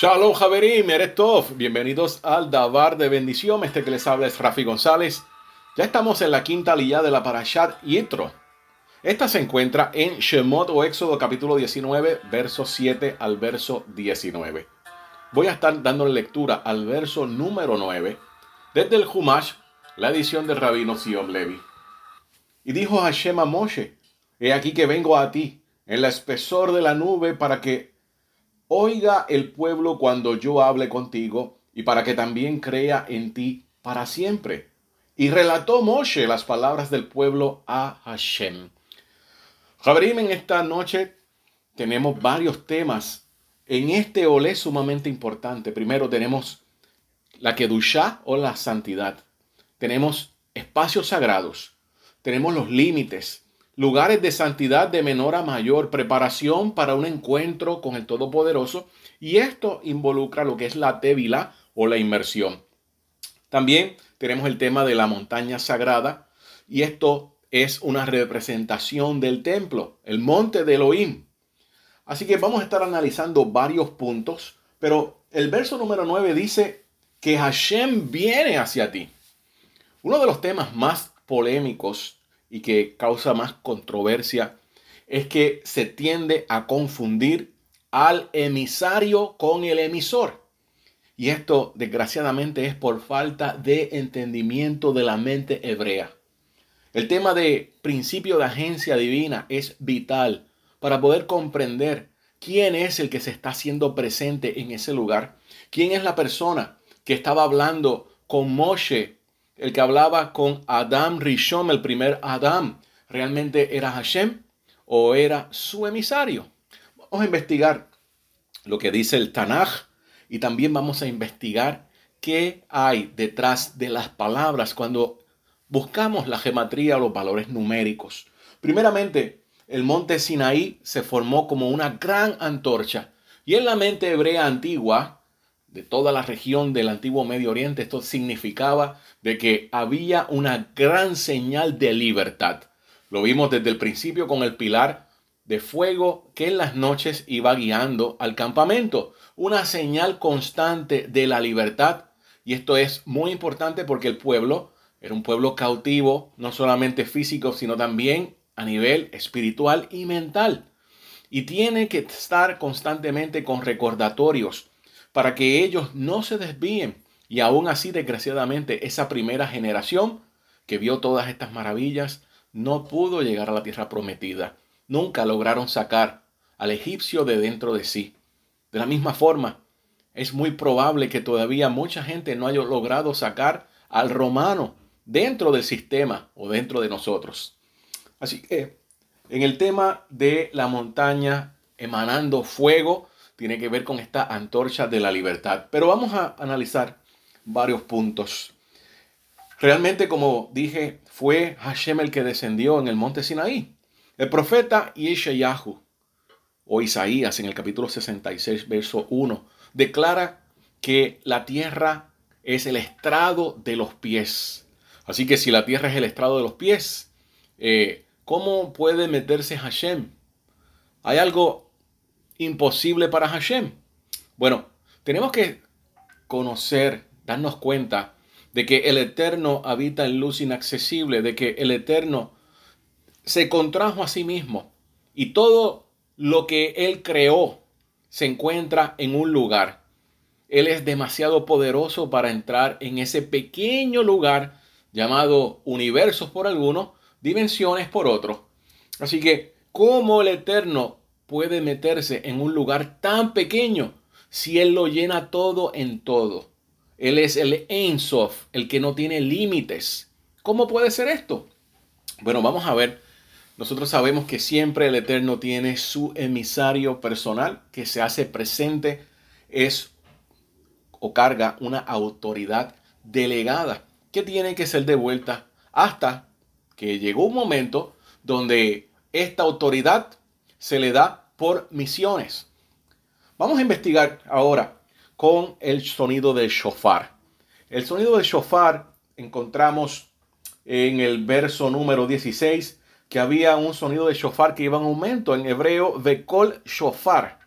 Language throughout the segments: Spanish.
Shalom Javerim, Eretov. Bienvenidos al Dabar de Bendición. Este que les habla es Rafi González. Ya estamos en la quinta lía de la Parashat Yitro. Esta se encuentra en Shemot o Éxodo capítulo 19, verso 7 al verso 19. Voy a estar dando lectura al verso número 9 desde el Humash, la edición del rabino Sion Levi. Y dijo Hashem a Moshe, he aquí que vengo a ti en la espesor de la nube para que Oiga el pueblo cuando yo hable contigo y para que también crea en ti para siempre. Y relató Moshe las palabras del pueblo a Hashem. Jabrim, en esta noche tenemos varios temas en este olé sumamente importante. Primero tenemos la Kedushá o la santidad. Tenemos espacios sagrados. Tenemos los límites lugares de santidad de menor a mayor, preparación para un encuentro con el Todopoderoso, y esto involucra lo que es la tevila o la inmersión. También tenemos el tema de la montaña sagrada, y esto es una representación del templo, el monte de Elohim. Así que vamos a estar analizando varios puntos, pero el verso número 9 dice que Hashem viene hacia ti. Uno de los temas más polémicos y que causa más controversia es que se tiende a confundir al emisario con el emisor. Y esto desgraciadamente es por falta de entendimiento de la mente hebrea. El tema de principio de agencia divina es vital para poder comprender quién es el que se está haciendo presente en ese lugar, quién es la persona que estaba hablando con Moshe el que hablaba con Adam Rishon, el primer Adam, realmente era Hashem o era su emisario. Vamos a investigar lo que dice el Tanaj y también vamos a investigar qué hay detrás de las palabras cuando buscamos la geometría o los valores numéricos. Primeramente, el monte Sinaí se formó como una gran antorcha y en la mente hebrea antigua de toda la región del antiguo Medio Oriente, esto significaba de que había una gran señal de libertad. Lo vimos desde el principio con el pilar de fuego que en las noches iba guiando al campamento. Una señal constante de la libertad. Y esto es muy importante porque el pueblo era un pueblo cautivo, no solamente físico, sino también a nivel espiritual y mental. Y tiene que estar constantemente con recordatorios para que ellos no se desvíen. Y aún así, desgraciadamente, esa primera generación que vio todas estas maravillas no pudo llegar a la tierra prometida. Nunca lograron sacar al egipcio de dentro de sí. De la misma forma, es muy probable que todavía mucha gente no haya logrado sacar al romano dentro del sistema o dentro de nosotros. Así que en el tema de la montaña emanando fuego, tiene que ver con esta antorcha de la libertad. Pero vamos a analizar varios puntos. Realmente, como dije, fue Hashem el que descendió en el monte Sinaí. El profeta Yeshayahu, o Isaías en el capítulo 66, verso 1, declara que la tierra es el estrado de los pies. Así que si la tierra es el estrado de los pies, eh, ¿cómo puede meterse Hashem? Hay algo imposible para Hashem? Bueno, tenemos que conocer, darnos cuenta de que el Eterno habita en luz inaccesible, de que el Eterno se contrajo a sí mismo y todo lo que Él creó se encuentra en un lugar. Él es demasiado poderoso para entrar en ese pequeño lugar llamado universos por algunos, dimensiones por otros. Así que, como el Eterno puede meterse en un lugar tan pequeño si Él lo llena todo en todo? Él es el Ensof, el que no tiene límites. ¿Cómo puede ser esto? Bueno, vamos a ver. Nosotros sabemos que siempre el Eterno tiene su emisario personal que se hace presente, es o carga una autoridad delegada que tiene que ser devuelta hasta que llegó un momento donde esta autoridad se le da por misiones. Vamos a investigar ahora con el sonido del shofar. El sonido del shofar encontramos en el verso número 16 que había un sonido de shofar que iba en aumento en hebreo, kol shofar.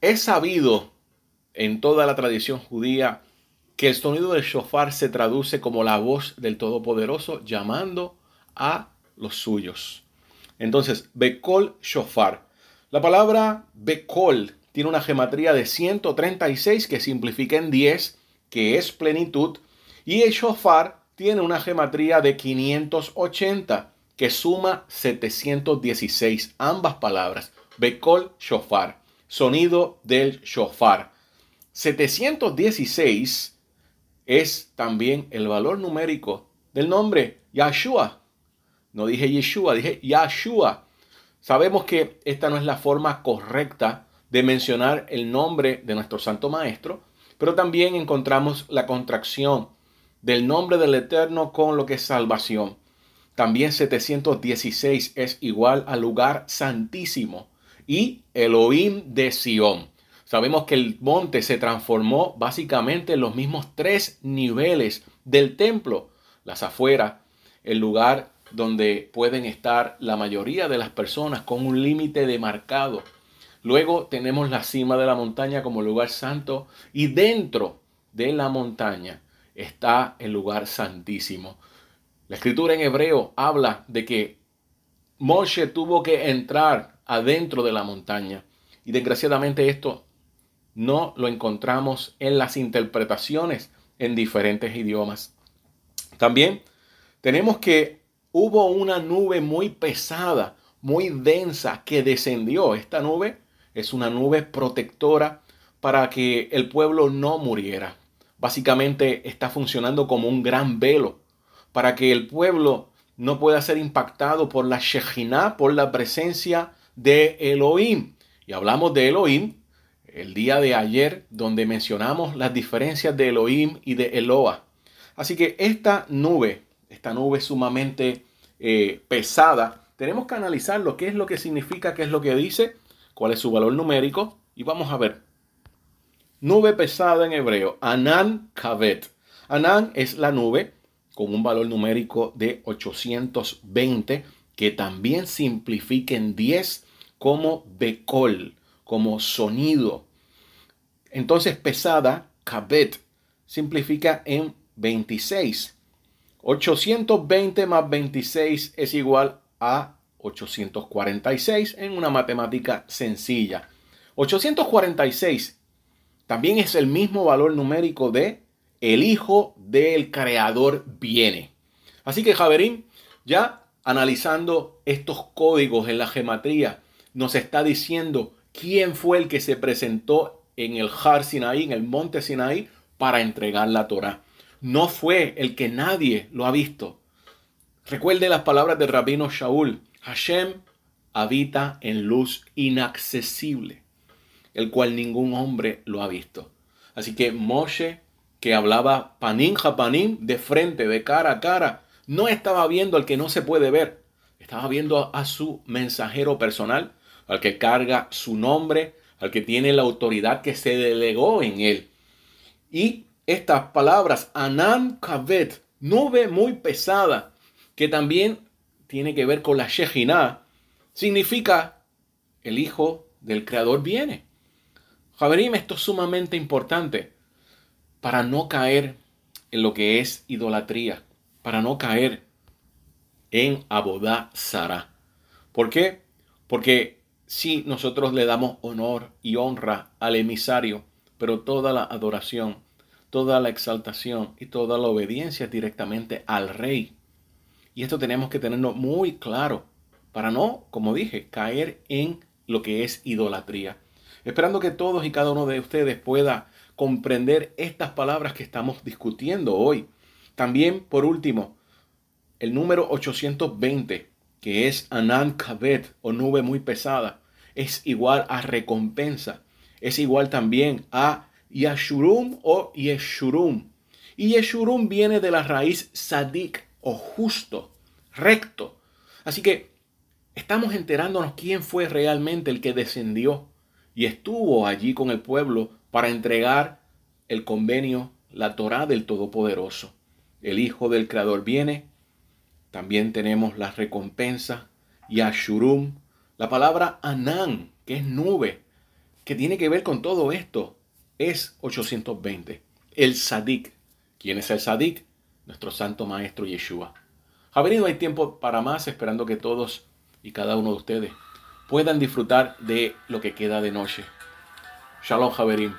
Es sabido en toda la tradición judía que el sonido del shofar se traduce como la voz del Todopoderoso llamando a los suyos. Entonces, Bekol Shofar. La palabra Bekol tiene una gematría de 136 que simplifica en 10, que es plenitud, y el Shofar tiene una gematría de 580 que suma 716. Ambas palabras, Bekol Shofar, sonido del Shofar. 716 es también el valor numérico del nombre Yahshua. No dije Yeshua, dije Yahshua. Sabemos que esta no es la forma correcta de mencionar el nombre de nuestro Santo Maestro, pero también encontramos la contracción del nombre del Eterno con lo que es salvación. También 716 es igual al lugar santísimo y Elohim de Sión. Sabemos que el monte se transformó básicamente en los mismos tres niveles del templo. Las afueras, el lugar donde pueden estar la mayoría de las personas con un límite demarcado. Luego tenemos la cima de la montaña como lugar santo y dentro de la montaña está el lugar santísimo. La escritura en hebreo habla de que Moshe tuvo que entrar adentro de la montaña y desgraciadamente esto no lo encontramos en las interpretaciones en diferentes idiomas. También tenemos que hubo una nube muy pesada, muy densa que descendió. Esta nube es una nube protectora para que el pueblo no muriera. Básicamente está funcionando como un gran velo para que el pueblo no pueda ser impactado por la Shejinah, por la presencia de Elohim. Y hablamos de Elohim el día de ayer donde mencionamos las diferencias de Elohim y de Eloa. Así que esta nube, esta nube sumamente eh, pesada, tenemos que analizar lo que es lo que significa, qué es lo que dice, cuál es su valor numérico y vamos a ver. Nube pesada en hebreo, Anan Kavet. Anan es la nube con un valor numérico de 820 que también simplifica en 10 como Bekol como sonido. Entonces pesada, kabet, simplifica en 26. 820 más 26 es igual a 846 en una matemática sencilla. 846 también es el mismo valor numérico de el hijo del creador viene. Así que Javerín, ya analizando estos códigos en la gematría, nos está diciendo quién fue el que se presentó en el Har Sinaí, en el monte Sinaí, para entregar la Torah. No fue el que nadie lo ha visto. Recuerde las palabras del rabino Shaul. Hashem habita en luz inaccesible, el cual ningún hombre lo ha visto. Así que Moshe, que hablaba panim japanim, de frente, de cara a cara, no estaba viendo al que no se puede ver. Estaba viendo a su mensajero personal, al que carga su nombre, al que tiene la autoridad que se delegó en él. Y estas palabras, Anan Kavet, nube muy pesada, que también tiene que ver con la Shejinah, significa el Hijo del Creador viene. Javerim, esto es sumamente importante para no caer en lo que es idolatría, para no caer en Abodá Sara. ¿Por qué? Porque si nosotros le damos honor y honra al emisario, pero toda la adoración, toda la exaltación y toda la obediencia directamente al rey. Y esto tenemos que tenerlo muy claro para no, como dije, caer en lo que es idolatría. Esperando que todos y cada uno de ustedes pueda comprender estas palabras que estamos discutiendo hoy. También, por último, el número 820 que es Anan Kabet o nube muy pesada, es igual a recompensa. Es igual también a Yashurum o Yeshurum. Y Yeshurum viene de la raíz sadik o justo, recto. Así que estamos enterándonos quién fue realmente el que descendió y estuvo allí con el pueblo para entregar el convenio, la Torah del Todopoderoso. El Hijo del Creador viene también tenemos la recompensa, Yashurum, la palabra Anán, que es nube, que tiene que ver con todo esto. Es 820. El Sadik. ¿Quién es el Sadik? Nuestro santo maestro Yeshua. Ha venido hay tiempo para más, esperando que todos y cada uno de ustedes puedan disfrutar de lo que queda de noche. Shalom, Javerim.